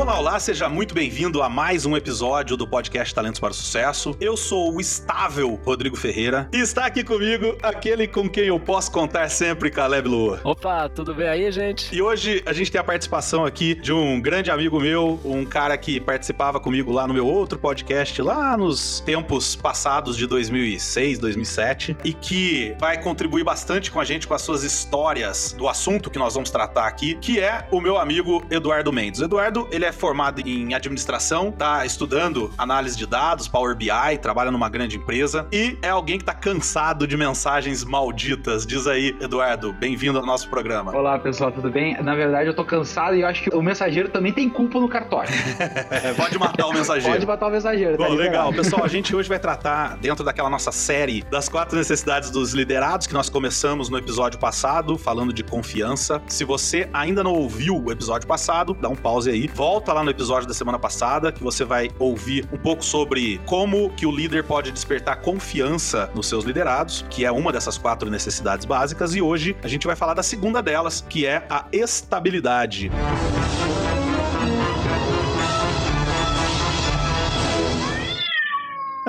Olá, olá, seja muito bem-vindo a mais um episódio do podcast Talentos para o Sucesso. Eu sou o estável Rodrigo Ferreira e está aqui comigo aquele com quem eu posso contar sempre, Caleb Lua. Opa, tudo bem aí, gente? E hoje a gente tem a participação aqui de um grande amigo meu, um cara que participava comigo lá no meu outro podcast, lá nos tempos passados de 2006, 2007, e que vai contribuir bastante com a gente com as suas histórias do assunto que nós vamos tratar aqui, que é o meu amigo Eduardo Mendes. Eduardo, ele é é formado em administração, tá estudando análise de dados, Power BI, trabalha numa grande empresa e é alguém que tá cansado de mensagens malditas. Diz aí, Eduardo, bem-vindo ao nosso programa. Olá, pessoal, tudo bem? Na verdade, eu tô cansado e eu acho que o mensageiro também tem culpa no cartório. Pode matar o mensageiro. Pode matar o mensageiro. Bom, tá legal. Pessoal, a gente hoje vai tratar, dentro daquela nossa série das quatro necessidades dos liderados, que nós começamos no episódio passado, falando de confiança. Se você ainda não ouviu o episódio passado, dá um pause aí, volta volta lá no episódio da semana passada, que você vai ouvir um pouco sobre como que o líder pode despertar confiança nos seus liderados, que é uma dessas quatro necessidades básicas, e hoje a gente vai falar da segunda delas, que é a estabilidade. Música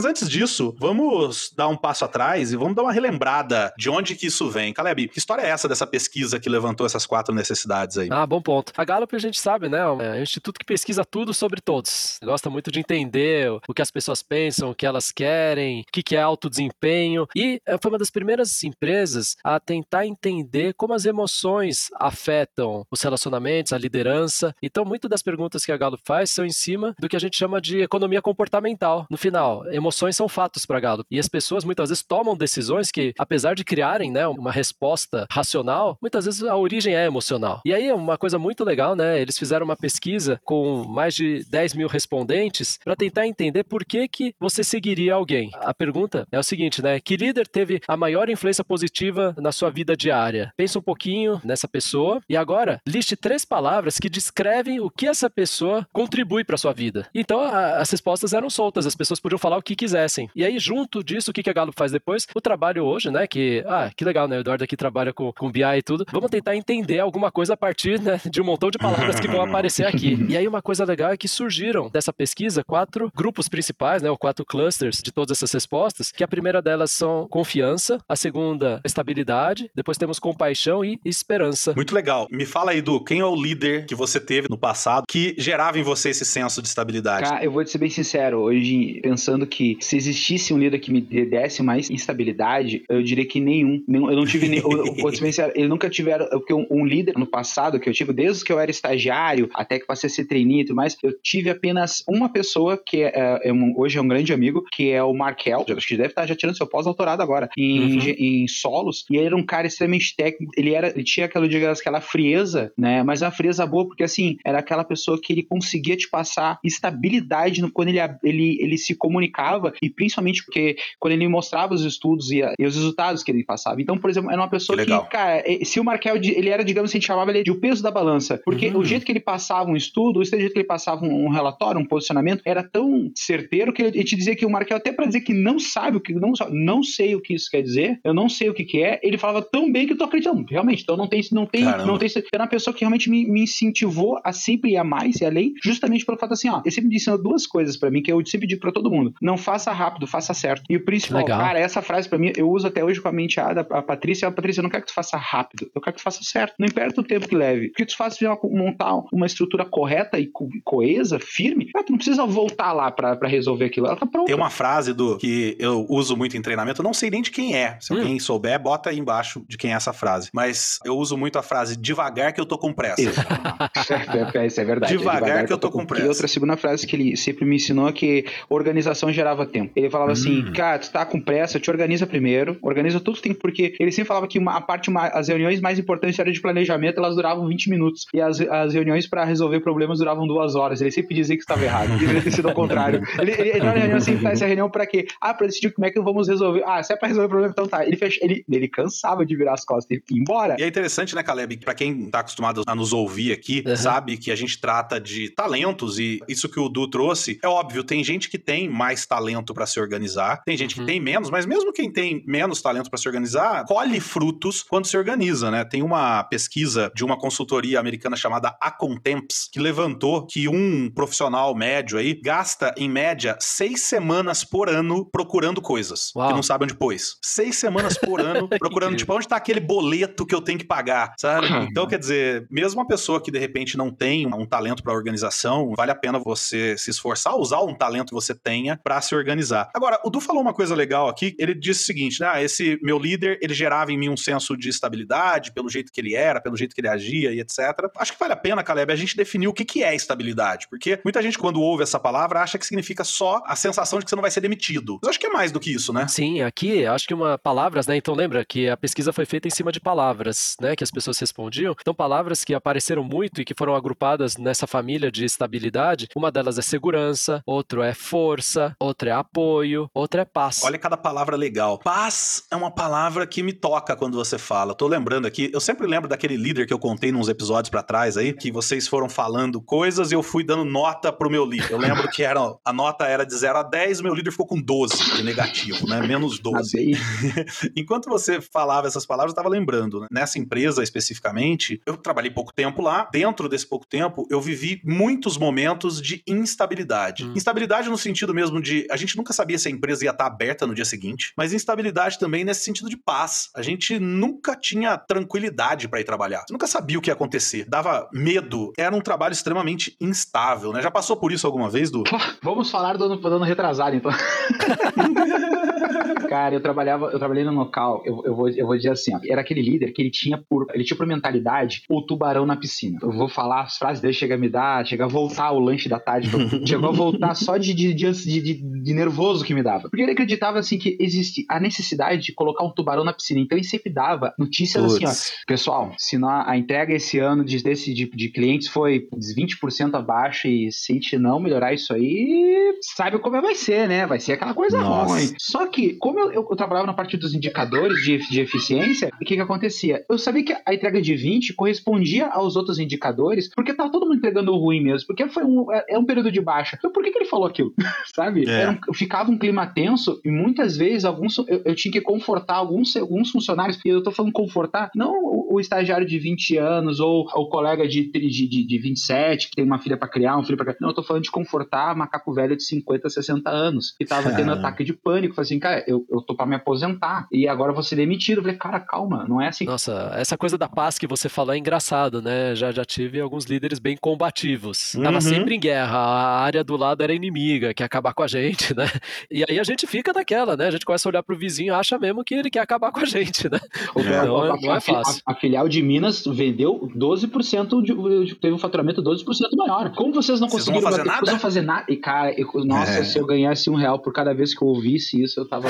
Mas antes disso, vamos dar um passo atrás e vamos dar uma relembrada de onde que isso vem. Caleb, que história é essa dessa pesquisa que levantou essas quatro necessidades aí? Ah, bom ponto. A Gallup a gente sabe, né? É um instituto que pesquisa tudo sobre todos. Gosta muito de entender o que as pessoas pensam, o que elas querem, o que é alto desempenho. E eh, foi uma das primeiras empresas a tentar entender como as emoções afetam os relacionamentos, a liderança. Então, muitas das perguntas que a Gallup faz são em cima do que a gente chama de economia comportamental. No final, emoções emoções são fatos para gado. E as pessoas muitas vezes tomam decisões que, apesar de criarem né, uma resposta racional, muitas vezes a origem é emocional. E aí, uma coisa muito legal, né? Eles fizeram uma pesquisa com mais de 10 mil respondentes para tentar entender por que, que você seguiria alguém. A pergunta é o seguinte, né? Que líder teve a maior influência positiva na sua vida diária? Pensa um pouquinho nessa pessoa e agora liste três palavras que descrevem o que essa pessoa contribui para sua vida. Então, a, as respostas eram soltas, as pessoas podiam falar o que quisessem. E aí, junto disso, o que, que a Galo faz depois? O trabalho hoje, né? Que, ah, que legal, né? O Eduardo aqui trabalha com, com BI e tudo. Vamos tentar entender alguma coisa a partir né, de um montão de palavras que vão aparecer aqui. E aí, uma coisa legal é que surgiram dessa pesquisa quatro grupos principais, né? Ou quatro clusters de todas essas respostas, que a primeira delas são confiança, a segunda, estabilidade, depois temos compaixão e esperança. Muito legal. Me fala aí, Du, quem é o líder que você teve no passado que gerava em você esse senso de estabilidade? Cara, eu vou te ser bem sincero, hoje, pensando que se existisse um líder que me desse mais instabilidade, eu diria que nenhum. eu não tive nem. Ele nunca tiveram. Porque um, um, líder no passado que eu tive, desde que eu era estagiário, até que passei a ser trainee e tudo mais, eu tive apenas uma pessoa que é, é um, hoje é um grande amigo, que é o Markel. Acho que deve estar já tirando seu pós-doutorado agora, em, uhum. em, solos. E ele era um cara extremamente técnico. Ele, era, ele tinha aquela, digamos, aquela frieza, né? Mas uma frieza boa, porque assim, era aquela pessoa que ele conseguia te passar estabilidade no, quando ele, ele, ele se comunicava e principalmente porque quando ele mostrava os estudos e, e os resultados que ele passava. Então, por exemplo, era uma pessoa que, que cara, se o Markel, ele era, digamos assim, a gente chamava ele de o peso da balança, porque uhum. o jeito que ele passava um estudo, o jeito que ele passava um, um relatório, um posicionamento, era tão certeiro que ele, ele te dizia que o Markel, até para dizer que não sabe o que, não, não sei o que isso quer dizer, eu não sei o que, que é, ele falava tão bem que eu tô acreditando, realmente, então não tem, não tem, Caramba. não tem, era uma pessoa que realmente me, me incentivou a sempre ir a mais e além, justamente pelo fato assim, ó, ele sempre me ensinou duas coisas para mim que eu sempre digo para todo mundo, não faça rápido, faça certo. E o principal, Legal. cara, essa frase para mim, eu uso até hoje com a menteada, a Patrícia, a Patrícia, eu não quero que tu faça rápido, eu quero que tu faça certo. Não importa o tempo que leve. Porque tu faz montar uma estrutura correta e co coesa, firme, ah, tu não precisa voltar lá para resolver aquilo, ela tá pronta. Tem uma frase do que eu uso muito em treinamento, eu não sei nem de quem é. Se hum. alguém souber, bota aí embaixo de quem é essa frase. Mas eu uso muito a frase devagar que eu tô com pressa. Isso, é, é, isso é verdade. Devagar, é devagar que, que eu tô, tô com pressa. E outra segunda frase que ele sempre me ensinou é que organização gera dava tempo. Ele falava assim, Hum. cara, tu tá com pressa, te organiza primeiro, organiza tudo que tem, porque ele sempre falava que uma, a parte, ma- as reuniões mais importantes eram de planejamento, elas duravam 20 minutos, e as, as reuniões pra resolver problemas duravam duas horas. Ele sempre dizia que estava errado, deveria ter sido ao contrário. Ele, ele, ele na reunião assim, tá, essa reunião pra quê? Ah, pra decidir como é que vamos resolver. Ah, se é pra resolver o problema, então tá. Ele, fecha, ele, ele cansava de virar as costas e ir embora. E é interessante, né, Caleb? Pra quem tá acostumado a nos ouvir aqui, Uhum. sabe que a gente trata de talentos e isso que o Du trouxe, é óbvio, tem gente que tem mais talento pra se organizar, tem gente que Uhum. tem menos, mas mesmo quem tem menos talento pra se organizar, colhe frutos quando se organiza, né? Tem uma pesquisa de uma consultoria americana chamada Acontemps que levantou que um profissional médio aí gasta em média seis semanas por ano procurando coisas Uau. que não sabe onde pôs. Seis semanas por ano procurando, tipo, onde tá aquele boleto que eu tenho que pagar, sabe? Então, quer dizer, mesmo uma pessoa que de repente não tem um talento pra organização, vale a pena você se esforçar, usar um talento que você tenha pra se organizar. Agora, o Du falou uma coisa legal aqui, ele disse o seguinte, né, ah, esse meu líder, ele gerava em mim um senso de estabilidade, pelo jeito que ele era, pelo jeito que ele agia e etc. Acho que vale a pena, Caleb, a gente definir o que que é estabilidade, porque muita gente quando ouve essa palavra acha que significa só a sensação de que você não vai ser demitido. Mas acho que é mais do que isso, né? Sim, aqui acho que uma palavras, né? Então lembra que a pesquisa foi feita em cima de palavras, né? Que as pessoas respondiam. Então palavras que apareceram muito e que foram agrupadas nessa família de estabilidade. Uma delas é segurança, outro é força, outra é apoio, outra é paz. Olha cada palavra legal. Paz é uma palavra que me toca quando você fala. Tô lembrando aqui, eu sempre lembro daquele líder que eu contei nos episódios pra trás aí, que vocês foram falando coisas e eu fui dando nota pro meu líder. Eu lembro que era, a nota era de 0 a 10, o meu líder ficou com 12 de negativo, né? Menos 12. Aí, Enquanto você falava essas palavras, eu estava lembrando, né? Nessa empresa especificamente, eu trabalhei pouco tempo lá. Dentro desse pouco tempo, eu vivi muitos momentos de instabilidade. Hum. Instabilidade no sentido mesmo de a gente nunca sabia se a empresa ia estar aberta no dia seguinte, mas instabilidade também nesse sentido de paz. A gente nunca tinha tranquilidade para ir trabalhar. Você nunca sabia o que ia acontecer. Dava medo. Era um trabalho extremamente instável, né? Já passou por isso alguma vez, Du? Vamos falar do ano, do ano retrasado, então. Cara, eu trabalhava, eu trabalhei no local, eu, eu, vou, eu vou dizer assim, ó, era aquele líder que ele tinha por, ele tinha por mentalidade o tubarão na piscina. Eu vou falar as frases dele, chega a me dar, chega a voltar o lanche da tarde, chegou a voltar só de, de, de, de, de nervoso que me dava. Porque ele acreditava, assim, que existe a necessidade de colocar um tubarão na piscina. Então ele sempre dava notícias assim, ó. Pessoal, se nó- a entrega esse ano de, desse, de, de clientes foi 20% abaixo e se a gente não melhorar isso aí, sabe como é vai ser, né? Vai ser aquela coisa Nossa. ruim. Só que, como eu, eu- eu trabalhava na parte dos indicadores de, de eficiência, o que que acontecia? Eu sabia que a entrega de 20 correspondia aos outros indicadores, porque tava todo mundo entregando ruim mesmo, porque foi um, é, é um período de baixa. Então por que, que ele falou aquilo? sabe? É. Um- ficava um clima tenso e muitas vezes alguns, eu, eu tinha que confortar alguns, alguns funcionários, e eu tô falando confortar, não o, o estagiário de 20 anos ou o colega de, de, de, de 27 que tem uma filha pra criar, um filho pra criar. Não, eu tô falando de confortar macaco velho de 50, 60 anos que tava tendo Ah. ataque de pânico. Falei assim, cara, eu, eu tô pra me aposentar e agora eu vou ser demitido. Eu falei, cara, calma, não é assim. Nossa, essa coisa da paz que você falou é engraçado, né? Já, já tive alguns líderes bem combativos. Tava Uhum. sempre em guerra, a área do lado era inimiga, quer acabar com a gente, né? E aí a gente fica naquela, né? A gente começa a olhar pro vizinho e acha mesmo que ele quer acabar com a gente, né? O- É. a- Não é- a- não é fácil. A, a filial de Minas vendeu 12%, de, teve um faturamento 12% maior. Como vocês não Vocês conseguiram vão fazer bater- nada? Vocês não fazer nada? E, cara, eu- nossa, É. se eu ganhasse um real por cada vez que eu ouvisse isso, eu tava.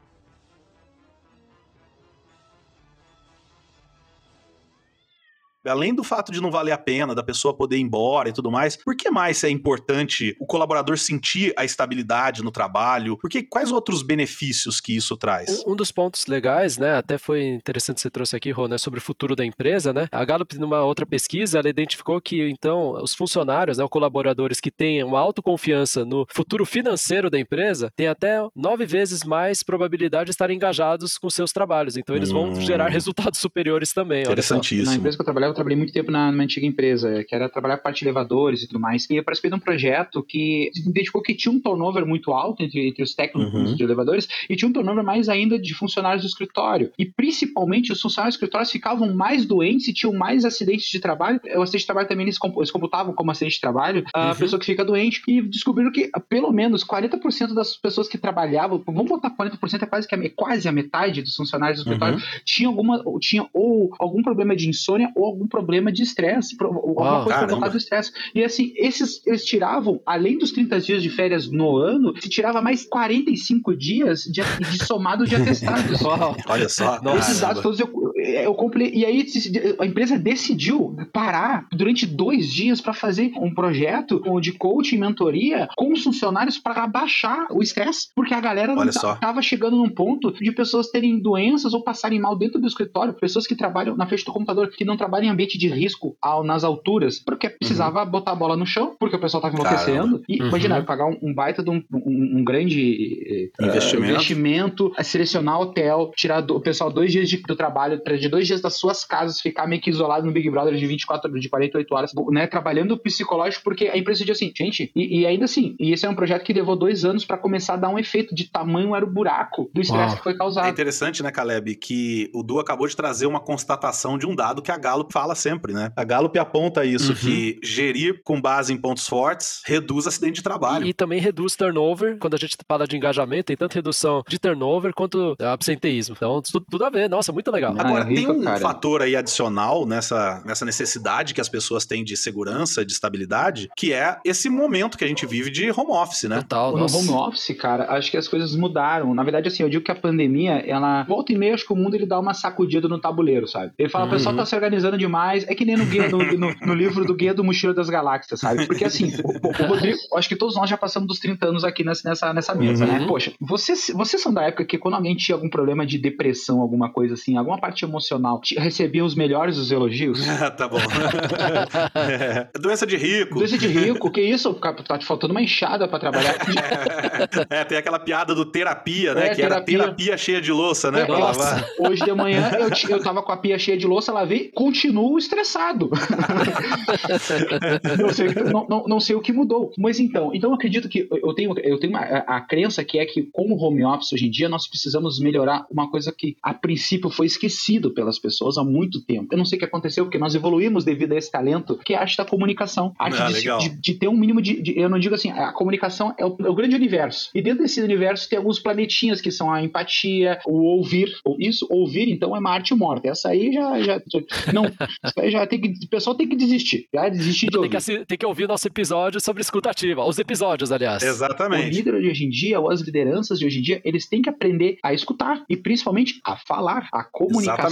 Além do fato de não valer a pena, da pessoa poder ir embora e tudo mais, por que mais é importante o colaborador sentir a estabilidade no trabalho? Porque quais outros benefícios que isso traz? Um, um dos pontos legais, né, até foi interessante que você trouxe aqui, Rô, né, sobre o futuro da empresa, né? A Gallup, numa outra pesquisa, ela identificou que, então, os funcionários, né, os colaboradores que têm uma autoconfiança no futuro financeiro da empresa, têm até nove vezes mais probabilidade de estarem engajados com seus trabalhos. Então, eles vão Hum. gerar resultados superiores também. Olha só. Na Interessantíssimo. empresa que eu trabalhava, eu trabalhei muito tempo na, numa antiga empresa, que era trabalhar com parte de elevadores e tudo mais. E eu participei de um projeto que identificou que tinha um turnover muito alto entre, entre os técnicos Uhum. de elevadores e tinha um turnover mais ainda de funcionários do escritório. E principalmente os funcionários do escritório ficavam mais doentes e tinham mais acidentes de trabalho. O acidente de trabalho também eles, compu- eles computavam como acidente de trabalho a Uhum. pessoa que fica doente. E descobriram que pelo menos 40% das pessoas que trabalhavam, vamos botar 40%, é quase, que a, quase a metade dos funcionários do escritório, Uhum. tinha alguma tinha ou algum problema de insônia ou algum problema de estresse, alguma coisa provocada do estresse. E assim, esses eles tiravam, além dos 30 dias de férias no ano, se tirava mais 45 dias de, de somado de atestados. Olha só. Esses dados todos eu, eu comprei. E aí a empresa decidiu parar durante dois dias para fazer um projeto de coaching e mentoria com os funcionários para baixar o estresse, porque a galera não estava chegando num ponto de pessoas terem doenças ou passarem mal dentro do escritório, pessoas que trabalham na frente do computador, que não trabalham em ambiente de risco ao, nas alturas, porque precisava uhum. botar a bola no chão, porque o pessoal estava enlouquecendo. E uhum. imagina, pagar um, um baita de um, um, um grande uh, investimento. investimento, selecionar hotel, tirar do, o pessoal dois dias de, do trabalho, de dois dias das suas casas, ficar meio que isolado no Big Brother de 24, de 48 horas, né, trabalhando psicológico, porque a empresa diz assim, gente, e, e, ainda assim, e esse é um projeto que levou dois anos para começar a dar um efeito de tamanho era o buraco do estresse que foi causado. É interessante, né, Caleb, que o Du acabou de trazer uma constatação de um dado que a Gallup fala sempre, né? A Gallup aponta isso, uhum. que gerir com base em pontos fortes reduz acidente de trabalho. E, e também reduz turnover, quando a gente fala de engajamento, tem tanto redução de turnover quanto absenteísmo. Então, tudo, tudo a ver. Nossa, muito legal. Agora, tem um cara. fator aí adicional nessa, nessa necessidade que as pessoas têm de segurança, de estabilidade, que é esse momento que a gente vive de home office, né? Total, no home office, cara, acho que as coisas mudaram. Na verdade, assim, eu digo que a pandemia, ela volta e meia, acho que o mundo ele dá uma sacudida no tabuleiro, sabe? Ele fala, uhum. o pessoal tá se organizando demais, é que nem no, guia, no, no, no livro do Guia do Mochila das Galáxias, sabe? Porque assim, o, o, Rodrigo, acho que todos nós já passamos dos 30 anos aqui nessa, nessa, nessa mesa, né? uhum. né? Poxa, vocês, vocês são da época que quando alguém tinha algum problema de depressão, alguma coisa assim, alguma parte emocional, recebiam os melhores dos elogios? tá bom. é. Doença de rico. Doença de rico, que isso? Tá te faltando uma enxada para trabalhar. é, tem aquela piada do terapia, né? É, que terapia. era terapia cheia de louça, né? É, lavar. Hoje de manhã eu, eu tava com a pia cheia de louça, lavei, continuo estressado. não, sei, não, não, não, sei o que mudou. Mas então, então eu acredito que eu tenho, eu tenho uma, a, a crença que é que, como home office hoje em dia, nós precisamos melhorar uma coisa que a princípio foi pelas pessoas há muito tempo. Eu não sei o que aconteceu, porque nós evoluímos devido a esse talento, que é a arte da comunicação. A arte ah, de, de, de, ter um mínimo de, de, Eu não digo assim, a comunicação é o, é o, grande universo. E dentro desse universo tem alguns planetinhas que são a empatia, o ouvir. Isso, ouvir, então, é uma arte morta. Essa aí já. já não, aí já tem que. O pessoal tem que desistir. Já desistir de ouvir. Tem que, tem que ouvir nosso episódio sobre escutativa. Os episódios, aliás. Exatamente. O líder de hoje em dia, ou as lideranças de hoje em dia, eles têm que aprender a escutar e principalmente a falar. A comunicação,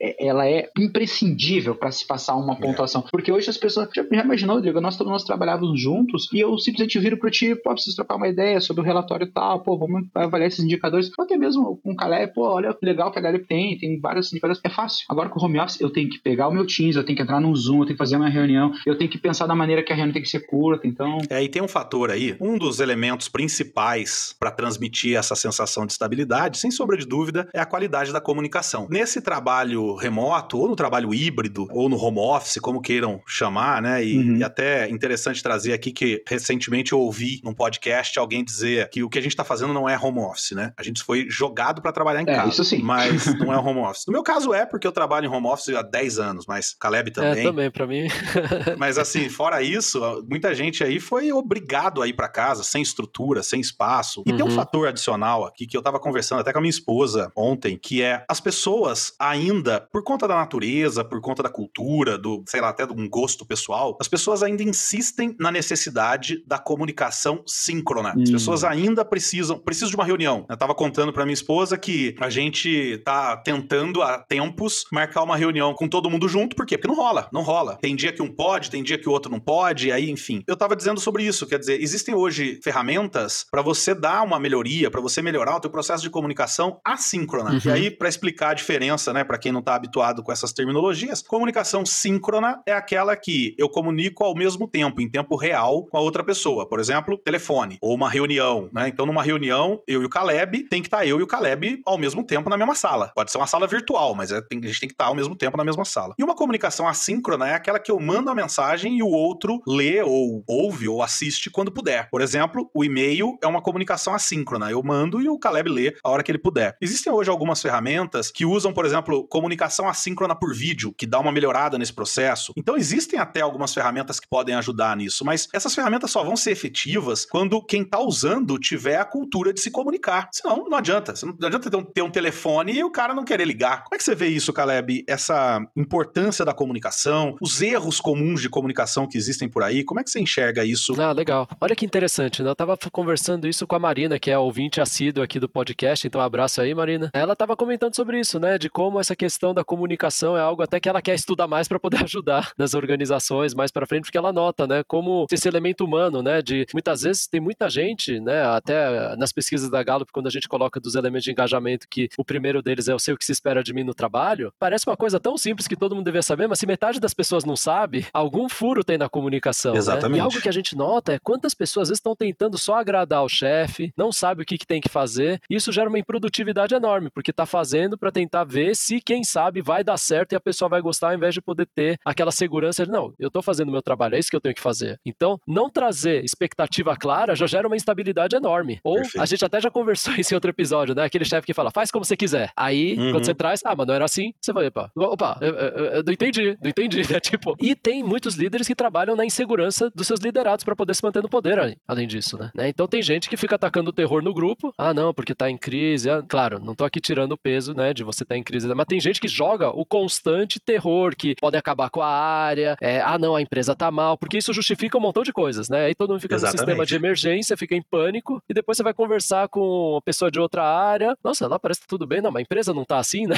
é, ela é imprescindível para se passar uma é. pontuação. Porque hoje as pessoas. Já, já imaginou, Rodrigo? Nós todos nós trabalhávamos juntos e eu simplesmente viro pro ti, pô, preciso trocar uma ideia sobre o relatório e tal, pô, vamos avaliar esses indicadores. Ou até mesmo com o Calé, pô, olha que legal que a galera tem, tem vários indicadores. É fácil. Agora com o home office, eu tenho que pegar o meu Teams, eu tenho que entrar no Zoom, eu tenho que fazer uma reunião, eu tenho que pensar da maneira que a reunião tem que ser curta, então. É, e tem um fator aí, um dos elementos principais para transmitir essa sensação de estabilidade, sem sombra de dúvida, é a qualidade da comunicação. Nesse trabalho remoto, ou no trabalho híbrido, ou no home office, como queiram chamar, né? E, uhum. e até interessante trazer aqui que recentemente eu ouvi num podcast alguém dizer que o que a gente está fazendo não é home office, né? A gente foi jogado para trabalhar em é, casa. Isso sim. Mas não é home office. No meu caso é, porque eu trabalho em home office há 10 anos, mas Caleb também. É, também, para mim. mas assim, fora isso, muita gente aí foi obrigado a ir para casa sem estrutura, sem espaço. E uhum. tem um uhum. fator adicional aqui que eu tava conversando até com a minha esposa ontem, que é as pessoas ainda, por conta da natureza, por conta da cultura, do, sei lá, até de um gosto pessoal, as pessoas ainda insistem na necessidade da comunicação síncrona. As pessoas ainda precisam, precisam de uma reunião. Eu tava contando para minha esposa que a gente tá tentando há tempos marcar uma reunião com todo mundo junto, por quê? Porque não rola, não rola. Tem dia que um pode, tem dia que o outro não pode, aí, enfim. Eu tava dizendo sobre isso, quer dizer, existem hoje ferramentas para você dar uma melhoria, para você melhorar o teu processo de comunicação assíncrona. Uhum. E aí, para explicar a diferença, né, para quem não tá habituado com essas terminologias, comunicação síncrona é aquela que eu comunico ao mesmo tempo, em tempo real, com a outra pessoa. Por exemplo, telefone ou uma reunião, né? Então, numa reunião, eu e o Caleb, tem que estar tá eu e o Caleb ao mesmo tempo na mesma sala. Pode ser uma sala virtual, mas é, tem, a gente tem que estar tá ao mesmo tempo na mesma sala. E uma comunicação assíncrona é aquela que eu mando a mensagem e o outro lê ou ouve ou assiste quando puder. Por exemplo, o e-mail é uma comunicação assíncrona. Eu mando e o Caleb lê a hora que ele puder. Existem hoje algumas ferramentas que usam, por exemplo, exemplo, comunicação assíncrona por vídeo, que dá uma melhorada nesse processo. Então existem até algumas ferramentas que podem ajudar nisso, mas essas ferramentas só vão ser efetivas quando quem está usando tiver a cultura de se comunicar. Senão, não adianta. Não adianta ter um, ter um telefone e o cara não querer ligar. Como é que você vê isso, Caleb? Essa importância da comunicação, os erros comuns de comunicação que existem por aí, como é que você enxerga isso? Ah, legal. Olha que interessante, né? Eu tava conversando isso com a Marina, que é ouvinte assíduo aqui do podcast, então um abraço aí, Marina. Ela tava comentando sobre isso, né? De como essa questão da comunicação é algo até que ela quer estudar mais para poder ajudar nas organizações mais para frente, porque ela nota, né? Como esse elemento humano, né? De muitas vezes tem muita gente, né? Até nas pesquisas da Gallup, quando a gente coloca dos elementos de engajamento que o primeiro deles é eu sei o que se espera de mim no trabalho, parece uma coisa tão simples que todo mundo deveria saber, mas se metade das pessoas não sabe, algum furo tem na comunicação. Exatamente. Né? E algo que a gente nota é quantas pessoas às vezes estão tentando só agradar o chefe, não sabe o que, que tem que fazer, e isso gera uma improdutividade enorme, porque está fazendo para tentar ver se, quem sabe, vai dar certo e a pessoa vai gostar, ao invés de poder ter aquela segurança de, não, eu estou fazendo o meu trabalho, é isso que eu tenho que fazer. Então, não trazer expectativa clara já gera uma instabilidade enorme. Ou Perfeito. a gente até já conversou isso em outro episódio, né? Aquele chefe que fala, faz como você quiser. Aí, uhum. quando você traz, ah, mas não era assim, você vai, opa, opa, eu, eu, eu não entendi, não entendi, né? Tipo, e tem muitos líderes que trabalham na insegurança dos seus liderados para poder se manter no poder, além disso, né? Então tem gente que fica atacando o terror no grupo, ah, não, porque tá em crise. Ah, claro, não tô aqui tirando o peso, né, de você estar tá em crise, mas tem gente que joga o constante terror, que pode acabar com a área, é, ah, não, a empresa tá mal, porque isso justifica um montão de coisas, né? Aí todo mundo fica Exatamente. no sistema de emergência, fica em pânico, e depois você vai conversar com uma pessoa de outra área, nossa, lá parece que tá tudo bem, não, mas a empresa não tá assim, né?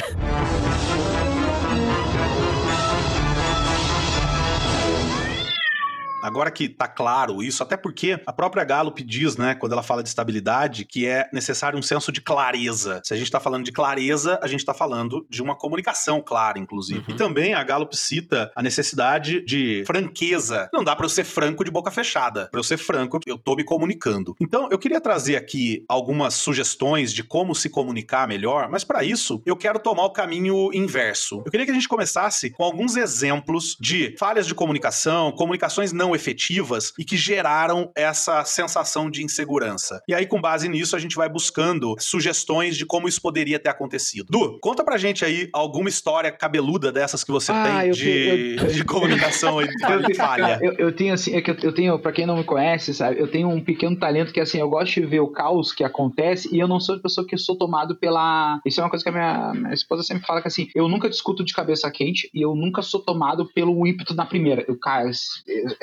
Agora que tá claro isso, até porque a própria Gallup diz, né, quando ela fala de estabilidade, que é necessário um senso de clareza. Se a gente tá falando de clareza, a gente tá falando de uma comunicação clara, inclusive. Uhum. E também a Gallup cita a necessidade de franqueza. Não dá para eu ser franco de boca fechada. Para eu ser franco, eu tô me comunicando. Então, eu queria trazer aqui algumas sugestões de como se comunicar melhor, mas para isso, eu quero tomar o caminho inverso. Eu queria que a gente começasse com alguns exemplos de falhas de comunicação, comunicações não efetivas e que geraram essa sensação de insegurança. E aí, com base nisso, a gente vai buscando sugestões de como isso poderia ter acontecido. Du, conta pra gente aí alguma história cabeluda dessas que você ah, tem de, eu... de comunicação e eu, falha. Eu, eu, tenho assim, é que eu, tenho, pra quem não me conhece, sabe, eu tenho um pequeno talento que assim, eu gosto de ver o caos que acontece e eu não sou a pessoa que sou tomado pela. Isso é uma coisa que a minha, minha esposa sempre fala que assim, eu nunca discuto de cabeça quente e eu nunca sou tomado pelo ímpeto na primeira. Eu, cara,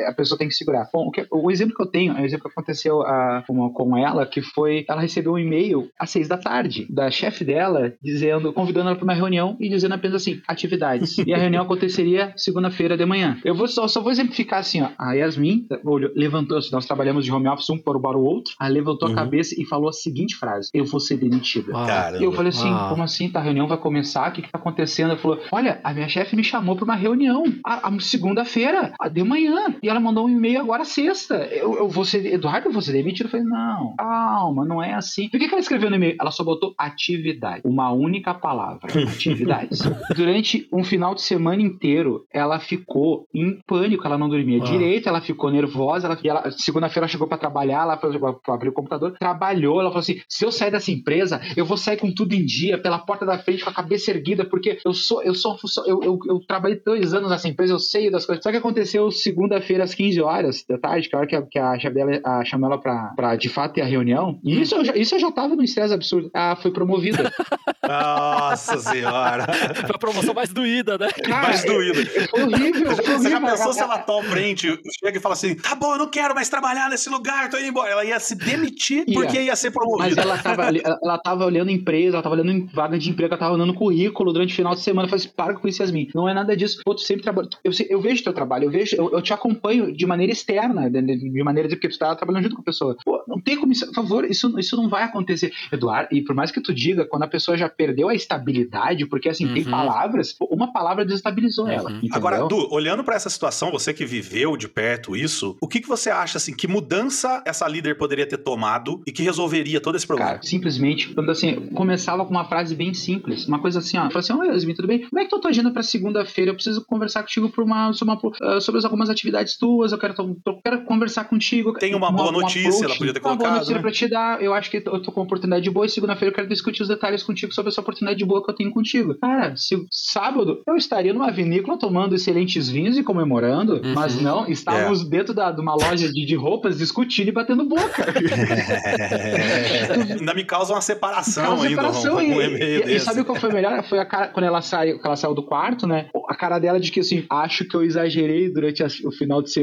a pessoa tem que segurar. Bom, o, que, o exemplo que eu tenho é o exemplo que aconteceu a, ah, com, com ela, que foi ela recebeu um e-mail às seis da tarde da chefe dela, dizendo, convidando ela para uma reunião e dizendo apenas assim, atividades. e a reunião aconteceria segunda-feira de manhã. Eu vou só, só vou exemplificar assim, ó. A Yasmin levantou, assim, nós trabalhamos de home office um para o outro, ela levantou uhum. a cabeça e falou a seguinte frase: Eu vou ser demitida. Ah, eu falei assim: ah. como assim? Tá, a reunião vai começar? O que, que tá acontecendo? Ela falou: Olha, a minha chefe me chamou para uma reunião a, a segunda-feira, de manhã. E ela mandou um e-mail agora sexta. Eu, eu vou ser, Eduardo, ser demitido. Eu falei, não, calma, não é assim. Por que, que ela escreveu no e-mail? Ela só botou atividade. Uma única palavra. Atividades. Durante um final de semana inteiro, ela ficou em pânico, ela não dormia ah. direito, ela ficou nervosa. Ela, ela segunda-feira ela chegou para trabalhar, ela foi abrir o computador, trabalhou. Ela falou assim: se eu sair dessa empresa, eu vou sair com tudo em dia, pela porta da frente, com a cabeça erguida, porque eu sou, eu sou, eu, eu, eu trabalhei dois anos nessa empresa, eu sei das coisas. Só que aconteceu segunda-feira às 15 horas da tarde, que a hora que a, que a Chabela a, chamou ela pra, pra de fato ter a reunião. E isso eu já, isso eu já tava no estresse absurdo. Ela foi promovida. Nossa senhora. Foi a promoção mais doída, né? Cara, mais doída. Foi horrível. Você, horrível. já pensou se ela toma frente, chega e fala assim: tá bom, eu não quero mais trabalhar nesse lugar, tô indo embora. Ela ia se demitir ia. porque ia ser promovida. Mas ela tava, ela tava olhando empresa, ela tava olhando vaga de emprego, ela tava olhando currículo durante o final de semana. Eu falei assim: para com isso, Yasmin. Não é nada disso. Pô, tu sempre trabalha. Eu, eu vejo teu trabalho, eu vejo, eu, eu te acompanho de maneira externa, de maneira de porque tu tá trabalhando junto com a pessoa. Pô, não tem como isso, por favor, isso, isso não vai acontecer. Eduardo, e por mais que tu diga, quando a pessoa já perdeu a estabilidade, porque assim, uhum. tem palavras, uma palavra desestabilizou uhum. ela. Entendeu? Agora, Du, olhando para essa situação, você que viveu de perto isso, o que, que você acha, assim, que mudança essa líder poderia ter tomado e que resolveria todo esse problema? Cara, simplesmente, quando assim, começava com uma frase bem simples, uma coisa assim, ó, falou assim, oi, Yasmin, tudo bem? Como é que tu tá agindo pra segunda-feira? Eu preciso conversar contigo por uma, sobre, uma, sobre algumas atividades tuas, eu quero, eu quero conversar contigo. Tem uma, uma boa notícia, ela podia ter ter colocado. Uma boa notícia né? pra te dar. Eu acho que eu tô com uma oportunidade boa e segunda-feira eu quero discutir os detalhes contigo sobre essa oportunidade boa que eu tenho contigo. Cara, se sábado eu estaria numa vinícola tomando excelentes vinhos e comemorando, uhum. mas não, estávamos é. dentro da, de uma loja de, de roupas discutindo e batendo boca. ainda me causa uma separação causa ainda. Separação um, um e, e, sabe qual foi melhor? Foi a cara, quando ela saiu, ela saiu do quarto, né? A cara dela de que assim, acho que eu exagerei durante a, o final de semana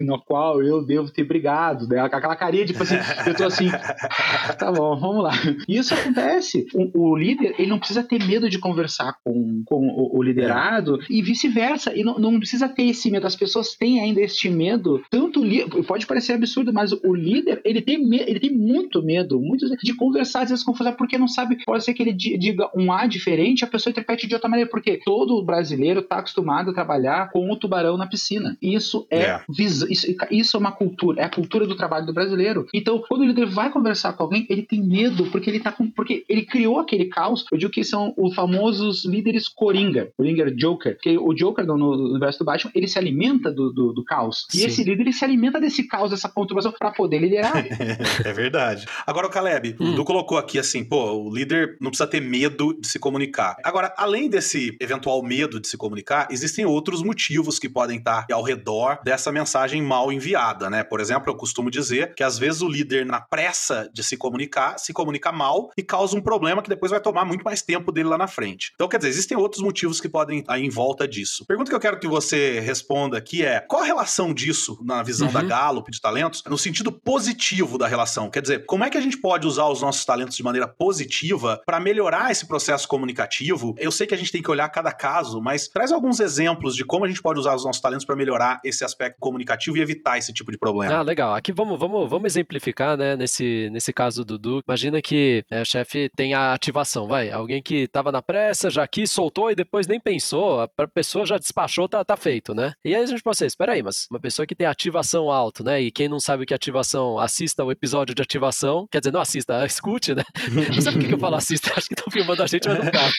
no qual eu devo ter brigado. Né? Aquela carinha, tipo assim, eu tô assim, tá bom, vamos lá. Isso acontece. O, o, líder, ele não precisa ter medo de conversar com, com o, o liderado é. e vice-versa. E não, não precisa ter esse medo. As pessoas têm ainda este medo. Tanto pode parecer absurdo, mas o líder, ele tem, ele tem muito medo, muito de conversar, às vezes confusar, porque não sabe, pode ser que ele diga um A diferente, a pessoa interprete de outra maneira, porque todo brasileiro está acostumado a trabalhar com o tubarão na piscina. Isso é yeah. É. isso, isso é uma cultura, é a cultura do trabalho do brasileiro. Então, quando o líder vai conversar com alguém, ele tem medo, porque ele tá com, porque ele criou aquele caos. Eu digo que são os famosos líderes Coringa, Coringa Joker, que o Joker no, no universo do Batman, ele se alimenta do, do, do caos. E Sim. esse líder, ele se alimenta desse caos, dessa conturbação, para poder liderar. é verdade. Agora, o Caleb, hum. o Du colocou aqui assim, pô, o líder não precisa ter medo de se comunicar. Agora, além desse eventual medo de se comunicar, existem outros motivos que podem estar ao redor dessa mensagem mal enviada, né? Por exemplo, eu costumo dizer que às vezes o líder, na pressa de se comunicar, se comunica mal e causa um problema que depois vai tomar muito mais tempo dele lá na frente. Então, quer dizer, existem outros motivos que podem estar em volta disso. Pergunta que eu quero que você responda aqui é: qual a relação disso na visão uhum. da Gallup de talentos no sentido positivo da relação? Quer dizer, como é que a gente pode usar os nossos talentos de maneira positiva para melhorar esse processo comunicativo? Eu sei que a gente tem que olhar cada caso, mas traz alguns exemplos de como a gente pode usar os nossos talentos para melhorar esse aspecto comunicativo e evitar esse tipo de problema. Ah, legal. Aqui vamos, vamos, vamos exemplificar, né, nesse, nesse caso do Dudu. Imagina que é, o chefe tem a ativação, vai. Alguém que estava na pressa, já quis, soltou e depois nem pensou, a pessoa já despachou, tá, tá feito, né? E aí a gente pode ser, espera aí, mas uma pessoa que tem ativação alto, né? E quem não sabe o que é ativação, assista o episódio de ativação, quer dizer, não assista, escute, né? Não sei por que eu falo assista, acho que estão filmando a gente, mas não tá.